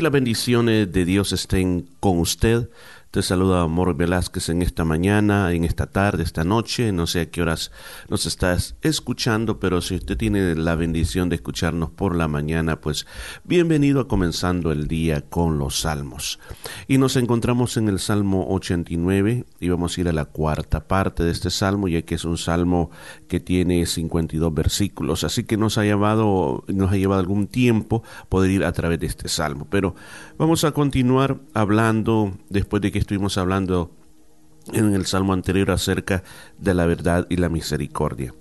Las bendiciones de Dios estén con usted. Te saluda Amor Velázquez en esta mañana, en esta tarde, esta noche. No sé a qué horas nos estás escuchando, pero si usted tiene la bendición de escucharnos por la mañana, pues bienvenido a comenzando el día con los salmos. Y nos encontramos en el Salmo 89 y vamos a ir a la cuarta parte de este salmo, ya que es un salmo que tiene 52 versículos. Así que nos ha llevado, nos ha llevado algún tiempo poder ir a través de este salmo. Pero vamos a continuar hablando después de que estuvimos hablando en el salmo anterior acerca de la verdad y la misericordia.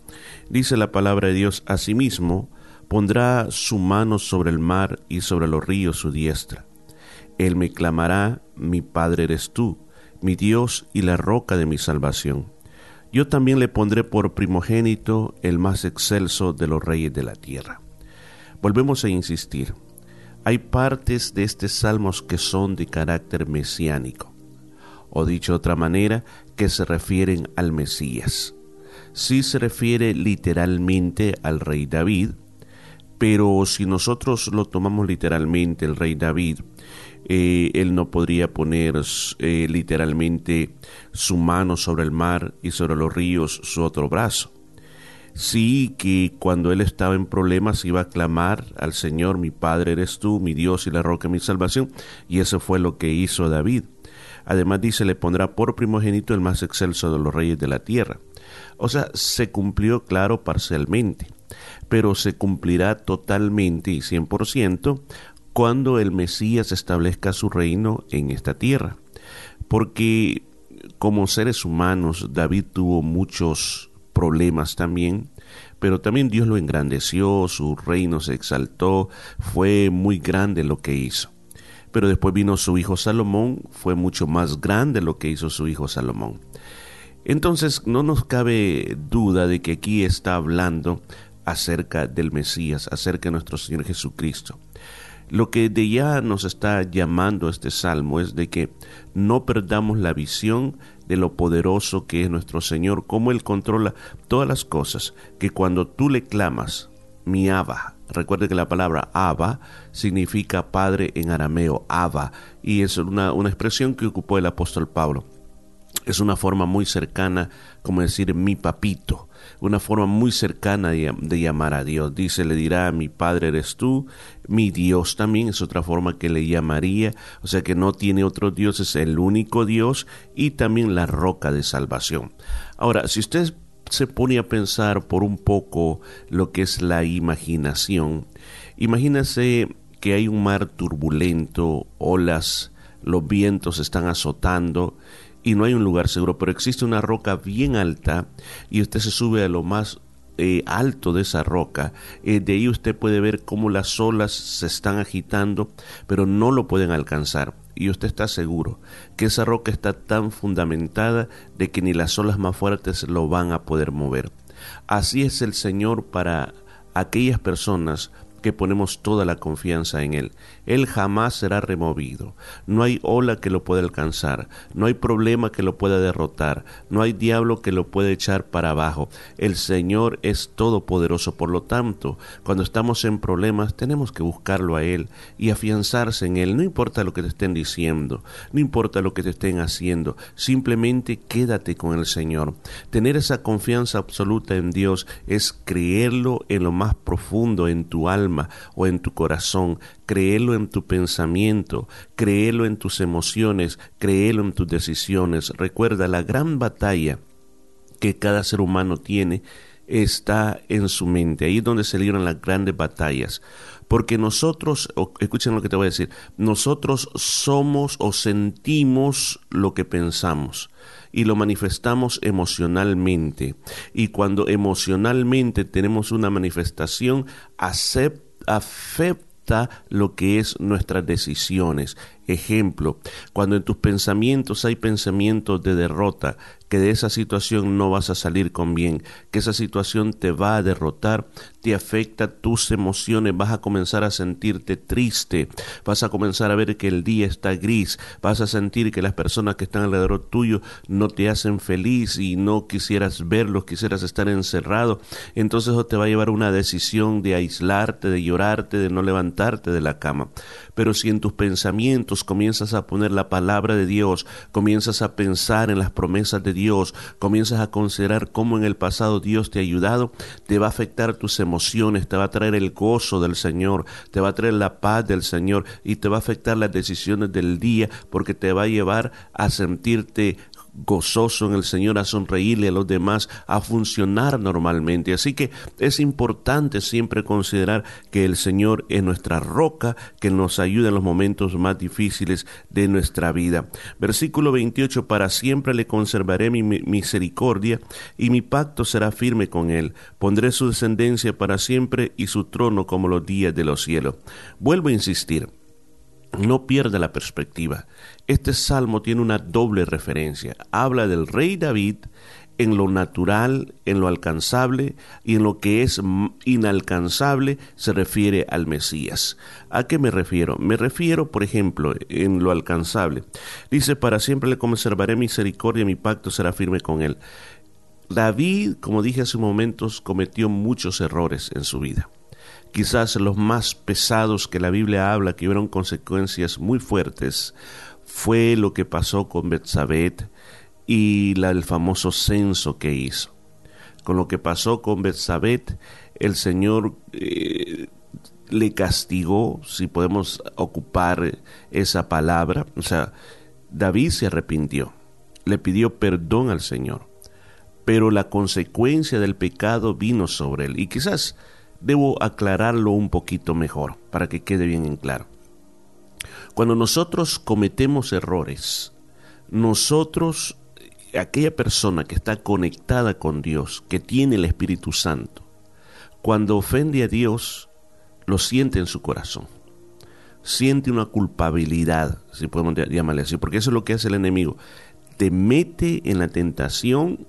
Dice la palabra de Dios, asimismo pondrá su mano sobre el mar y sobre los ríos su diestra. Él me clamará, mi Padre eres tú, mi Dios y la roca de mi salvación. Yo también le pondré por primogénito el más excelso de los reyes de la tierra. Volvemos a insistir, hay partes de este salmos que son de carácter mesiánico o dicho de otra manera, que se refieren al Mesías. Sí se refiere literalmente al rey David, pero si nosotros lo tomamos literalmente, el rey David, eh, él no podría poner eh, literalmente su mano sobre el mar y sobre los ríos su otro brazo. Sí que cuando él estaba en problemas iba a clamar al Señor, mi Padre eres tú, mi Dios y la roca mi salvación, y eso fue lo que hizo David. Además dice, le pondrá por primogénito el más excelso de los reyes de la tierra. O sea, se cumplió, claro, parcialmente, pero se cumplirá totalmente y cien por ciento cuando el Mesías establezca su reino en esta tierra. Porque como seres humanos, David tuvo muchos problemas también, pero también Dios lo engrandeció, su reino se exaltó, fue muy grande lo que hizo pero después vino su hijo Salomón, fue mucho más grande lo que hizo su hijo Salomón. Entonces no nos cabe duda de que aquí está hablando acerca del Mesías, acerca de nuestro Señor Jesucristo. Lo que de ya nos está llamando este salmo es de que no perdamos la visión de lo poderoso que es nuestro Señor, cómo Él controla todas las cosas, que cuando tú le clamas, mi Abba, Recuerde que la palabra Abba significa padre en arameo, Abba, y es una, una expresión que ocupó el apóstol Pablo. Es una forma muy cercana, como decir mi papito, una forma muy cercana de, llamar a Dios. Dice, le dirá, mi Padre eres tú, mi Dios también es otra forma que le llamaría, o sea que no tiene otro Dios, es el único Dios y también la roca de salvación. Ahora, si ustedes se pone a pensar por un poco lo que es la imaginación, imagínese que hay un mar turbulento, olas, los vientos están azotando y no hay un lugar seguro, pero existe una roca bien alta y usted se sube a lo más eh, alto de esa roca. Eh, de ahí usted puede ver cómo las olas se están agitando, pero no lo pueden alcanzar. Y usted está seguro que esa roca está tan fundamentada de que ni las olas más fuertes lo van a poder mover. Así es el Señor para aquellas personas que ponemos toda la confianza en Él. Él jamás será removido. No hay ola que lo pueda alcanzar, no hay problema que lo pueda derrotar, no hay diablo que lo pueda echar para abajo. El Señor es todopoderoso, por lo tanto, cuando estamos en problemas tenemos que buscarlo a Él y afianzarse en Él. No importa lo que te estén diciendo, no importa lo que te estén haciendo, simplemente quédate con el Señor. Tener esa confianza absoluta en Dios es creerlo en lo más profundo en tu alma o en tu corazón, créelo en tu pensamiento, créelo en tus emociones, créelo en tus decisiones. Recuerda la gran batalla que cada ser humano tiene está en su mente. Ahí es donde se libran las grandes batallas. Porque nosotros, escuchen lo que te voy a decir, nosotros somos o sentimos lo que pensamos y lo manifestamos emocionalmente. Y cuando emocionalmente tenemos una manifestación, afecta lo que es nuestras decisiones. Ejemplo. Cuando en tus pensamientos hay pensamientos de derrota, que de esa situación no vas a salir con bien, que esa situación te va a derrotar, te afecta tus emociones, vas a comenzar a sentirte triste, vas a comenzar a ver que el día está gris, vas a sentir que las personas que están alrededor tuyo no te hacen feliz y no quisieras verlos, quisieras estar encerrado, entonces eso te va a llevar a una decisión de aislarte, de llorarte, de no levantarte de la cama. Pero si en tus pensamientos comienzas a poner la palabra de Dios, comienzas a pensar en las promesas de Dios, comienzas a considerar cómo en el pasado Dios te ha ayudado, te va a afectar tus emociones, te va a traer el gozo del Señor, te va a traer la paz del Señor y te va a afectar las decisiones del día porque te va a llevar a sentirte gozoso en el Señor, a sonreírle a los demás, a funcionar normalmente. Así que es importante siempre considerar que el Señor es nuestra roca, que nos ayuda en los momentos más difíciles de nuestra vida. Versículo 28, para siempre le conservaré mi misericordia y mi pacto será firme con él. Pondré su descendencia para siempre y su trono como los días de los cielos. Vuelvo a insistir. No pierda la perspectiva. Este salmo tiene una doble referencia. Habla del rey David en lo natural, en lo alcanzable y en lo que es inalcanzable se refiere al Mesías. ¿A qué me refiero? Me refiero, por ejemplo, en lo alcanzable. Dice, para siempre le conservaré misericordia, mi pacto será firme con él. David, como dije hace momentos, cometió muchos errores en su vida quizás los más pesados que la Biblia habla, que hubieron consecuencias muy fuertes, fue lo que pasó con Betsabé y el famoso censo que hizo. Con lo que pasó con Betsabé, el Señor eh, le castigó, si podemos ocupar esa palabra, o sea, David se arrepintió, le pidió perdón al Señor, pero la consecuencia del pecado vino sobre él. Y quizás debo aclararlo un poquito mejor para que quede bien en claro. Cuando nosotros cometemos errores, nosotros, aquella persona que está conectada con Dios, que tiene el Espíritu Santo, cuando ofende a Dios, lo siente en su corazón. Siente una culpabilidad, si podemos llamarle así, porque eso es lo que hace el enemigo. Te mete en la tentación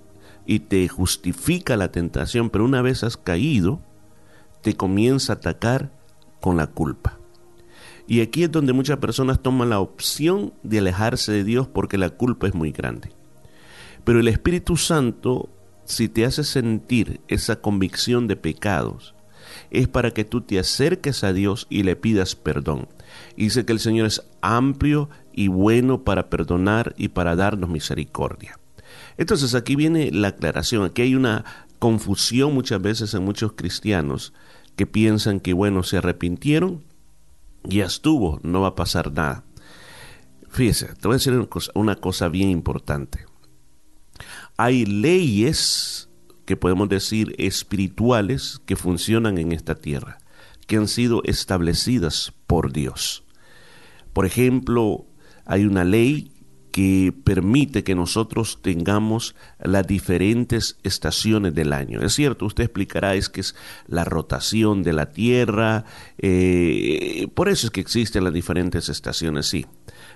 y te justifica la tentación, pero una vez has caído, te comienza a atacar con la culpa. Y aquí es donde muchas personas toman la opción de alejarse de Dios porque la culpa es muy grande. Pero el Espíritu Santo, si te hace sentir esa convicción de pecados, es para que tú te acerques a Dios y le pidas perdón. Y dice que el Señor es amplio y bueno para perdonar y para darnos misericordia. Entonces aquí viene la aclaración, aquí hay una confusión muchas veces en muchos cristianos que piensan que, bueno, se arrepintieron, ya estuvo, no va a pasar nada. Fíjese, te voy a decir una cosa, una cosa bien importante. Hay leyes que podemos decir espirituales que funcionan en esta tierra, que han sido establecidas por Dios. Por ejemplo, hay una ley que permite que nosotros tengamos las diferentes estaciones del año. Es cierto, usted explicará, es que es la rotación de la Tierra, eh, por eso es que existen las diferentes estaciones, sí.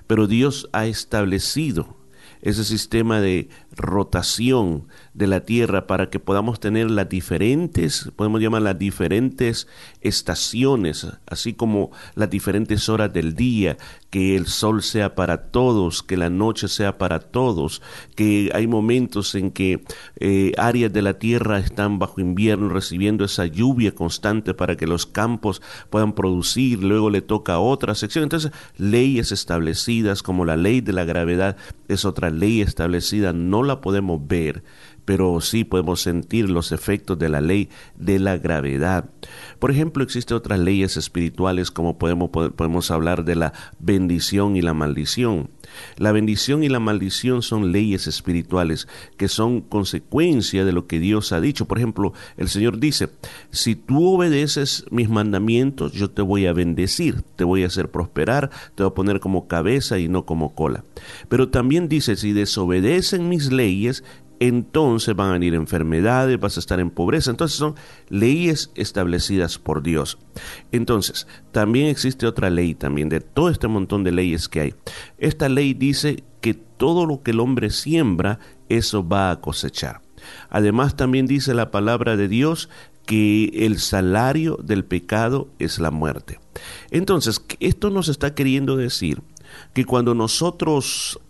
Pero Dios ha establecido ese sistema de rotación de la Tierra para que podamos tener las diferentes, podemos llamar las diferentes estaciones, así como las diferentes horas del día, que el sol sea para todos, que la noche sea para todos, que hay momentos en que eh, áreas de la Tierra están bajo invierno recibiendo esa lluvia constante para que los campos puedan producir, luego le toca a otra sección. Entonces, leyes establecidas como la ley de la gravedad es otra ley establecida, no la podemos ver, pero sí podemos sentir los efectos de la ley de la gravedad. Por ejemplo, existen otras leyes espirituales como podemos, podemos hablar de la bendición y la maldición. La bendición y la maldición son leyes espirituales que son consecuencia de lo que Dios ha dicho. Por ejemplo, el Señor dice, si tú obedeces mis mandamientos, yo te voy a bendecir, te voy a hacer prosperar, te voy a poner como cabeza y no como cola. Pero también dice, si desobedecen mis leyes, entonces van a venir enfermedades, vas a estar en pobreza. Entonces son leyes establecidas por Dios. Entonces, también existe otra ley también de todo este montón de leyes que hay. Esta ley dice que todo lo que el hombre siembra, eso va a cosechar. Además, también dice la palabra de Dios que el salario del pecado es la muerte. Entonces, esto nos está queriendo decir que cuando nosotros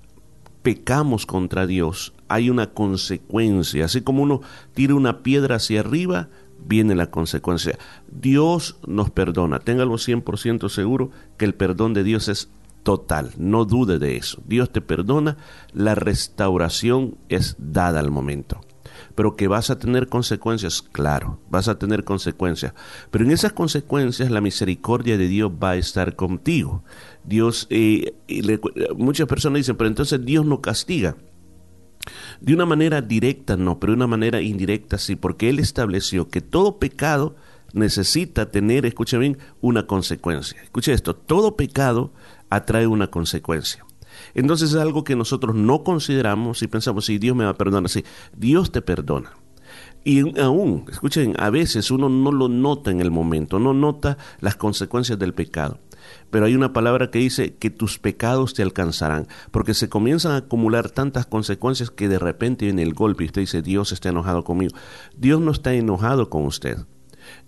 pecamos contra Dios, hay una consecuencia. Así como uno tira una piedra hacia arriba, viene la consecuencia. Dios nos perdona. Téngalo 100% seguro que el perdón de Dios es total. No dude de eso. Dios te perdona. La restauración es dada al momento pero que vas a tener consecuencias, claro, vas a tener consecuencias, pero en esas consecuencias la misericordia de Dios va a estar contigo. Dios, eh, muchas personas dicen, pero entonces Dios no castiga. De una manera directa no, pero de una manera indirecta sí, porque Él estableció que todo pecado necesita tener, escucha bien, una consecuencia. Escuche esto, todo pecado atrae una consecuencia. Entonces es algo que nosotros no consideramos y pensamos, si Dios me va a perdonar, sí, Dios te perdona. Y aún, escuchen, a veces uno no lo nota en el momento, no nota las consecuencias del pecado. Pero hay una palabra que dice que tus pecados te alcanzarán, porque se comienzan a acumular tantas consecuencias que de repente viene el golpe y usted dice, Dios está enojado conmigo. Dios no está enojado con usted.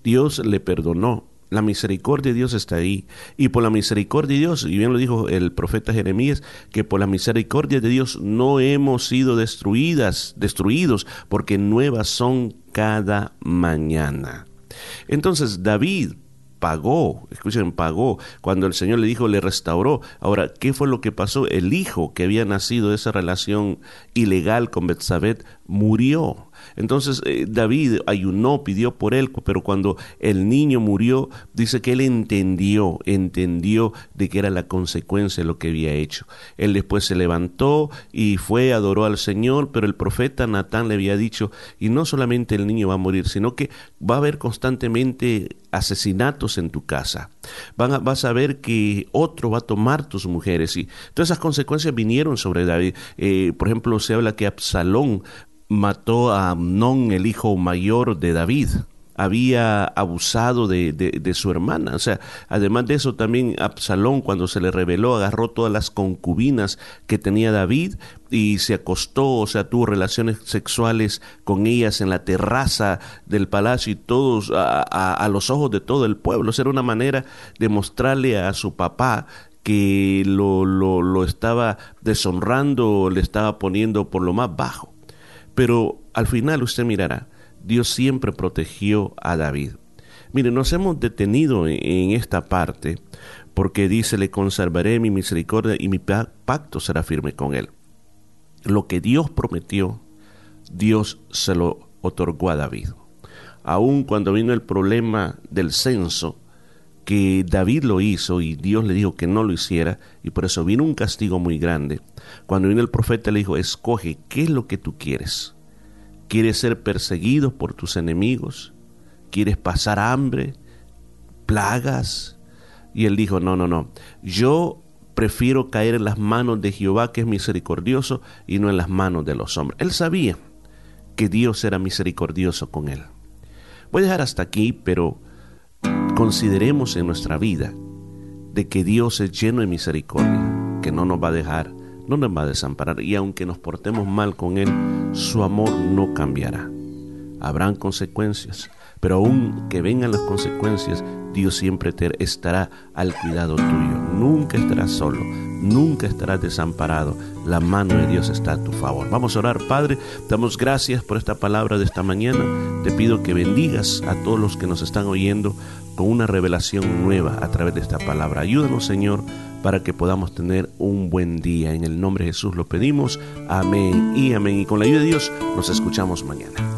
Dios le perdonó, la misericordia de Dios está ahí. Y por la misericordia de Dios, y bien lo dijo el profeta Jeremías, que por la misericordia de Dios no hemos sido destruidas, destruidos, porque nuevas son cada mañana. Entonces David pagó, escuchen, pagó. Cuando el Señor le dijo, le restauró. Ahora, ¿qué fue lo que pasó? El hijo que había nacido de esa relación ilegal con Betsabé murió. Entonces eh, David ayunó, pidió por él, pero cuando el niño murió, dice que él entendió, entendió de que era la consecuencia de lo que había hecho. Él después se levantó y fue, adoró al Señor, pero el profeta Natán le había dicho, y no solamente el niño va a morir, sino que va a haber constantemente asesinatos en tu casa. Vas a ver que otro va a tomar tus mujeres. Y todas esas consecuencias vinieron sobre David. Eh, por ejemplo, se habla que Absalón mató a Amnón, el hijo mayor de David. Había abusado de, de, su hermana. O sea, además de eso, también Absalón, cuando se le reveló, agarró todas las concubinas que tenía David y se acostó, o sea, tuvo relaciones sexuales con ellas en la terraza del palacio y todos a, a los ojos de todo el pueblo. O sea, era una manera de mostrarle a su papá que lo, lo, lo estaba deshonrando, le estaba poniendo por lo más bajo. Pero al final usted mirará, Dios siempre protegió a David. Mire, nos hemos detenido en esta parte porque dice, le conservaré mi misericordia y mi pacto será firme con él. Lo que Dios prometió, Dios se lo otorgó a David. Aun cuando vino el problema del censo, que David lo hizo y Dios le dijo que no lo hiciera y por eso vino un castigo muy grande. Cuando vino el profeta le dijo, escoge, ¿qué es lo que tú quieres? ¿Quieres ser perseguido por tus enemigos? ¿Quieres pasar hambre? ¿Plagas? Y él dijo, no, no, no, yo prefiero caer en las manos de Jehová que es misericordioso y no en las manos de los hombres. Él sabía que Dios era misericordioso con él. Voy a dejar hasta aquí, pero consideremos en nuestra vida de que Dios es lleno de misericordia, que no nos va a dejar, no nos va a desamparar y aunque nos portemos mal con Él, su amor no cambiará. Habrán consecuencias, pero aun que vengan las consecuencias, Dios siempre te estará al cuidado tuyo. Nunca estarás solo, nunca estarás desamparado. La mano de Dios está a tu favor. Vamos a orar, Padre. Damos gracias por esta palabra de esta mañana. Te pido que bendigas a todos los que nos están oyendo con una revelación nueva a través de esta palabra. Ayúdanos, Señor, para que podamos tener un buen día. En el nombre de Jesús lo pedimos. Amén y amén. Y con la ayuda de Dios nos escuchamos mañana.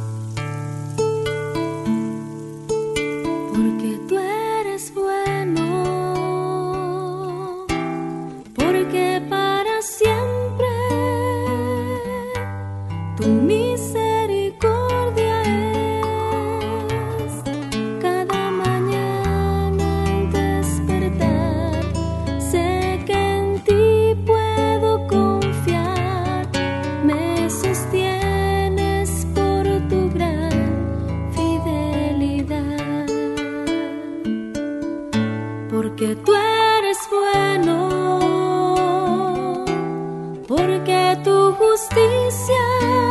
que tú eres bueno, porque tu justicia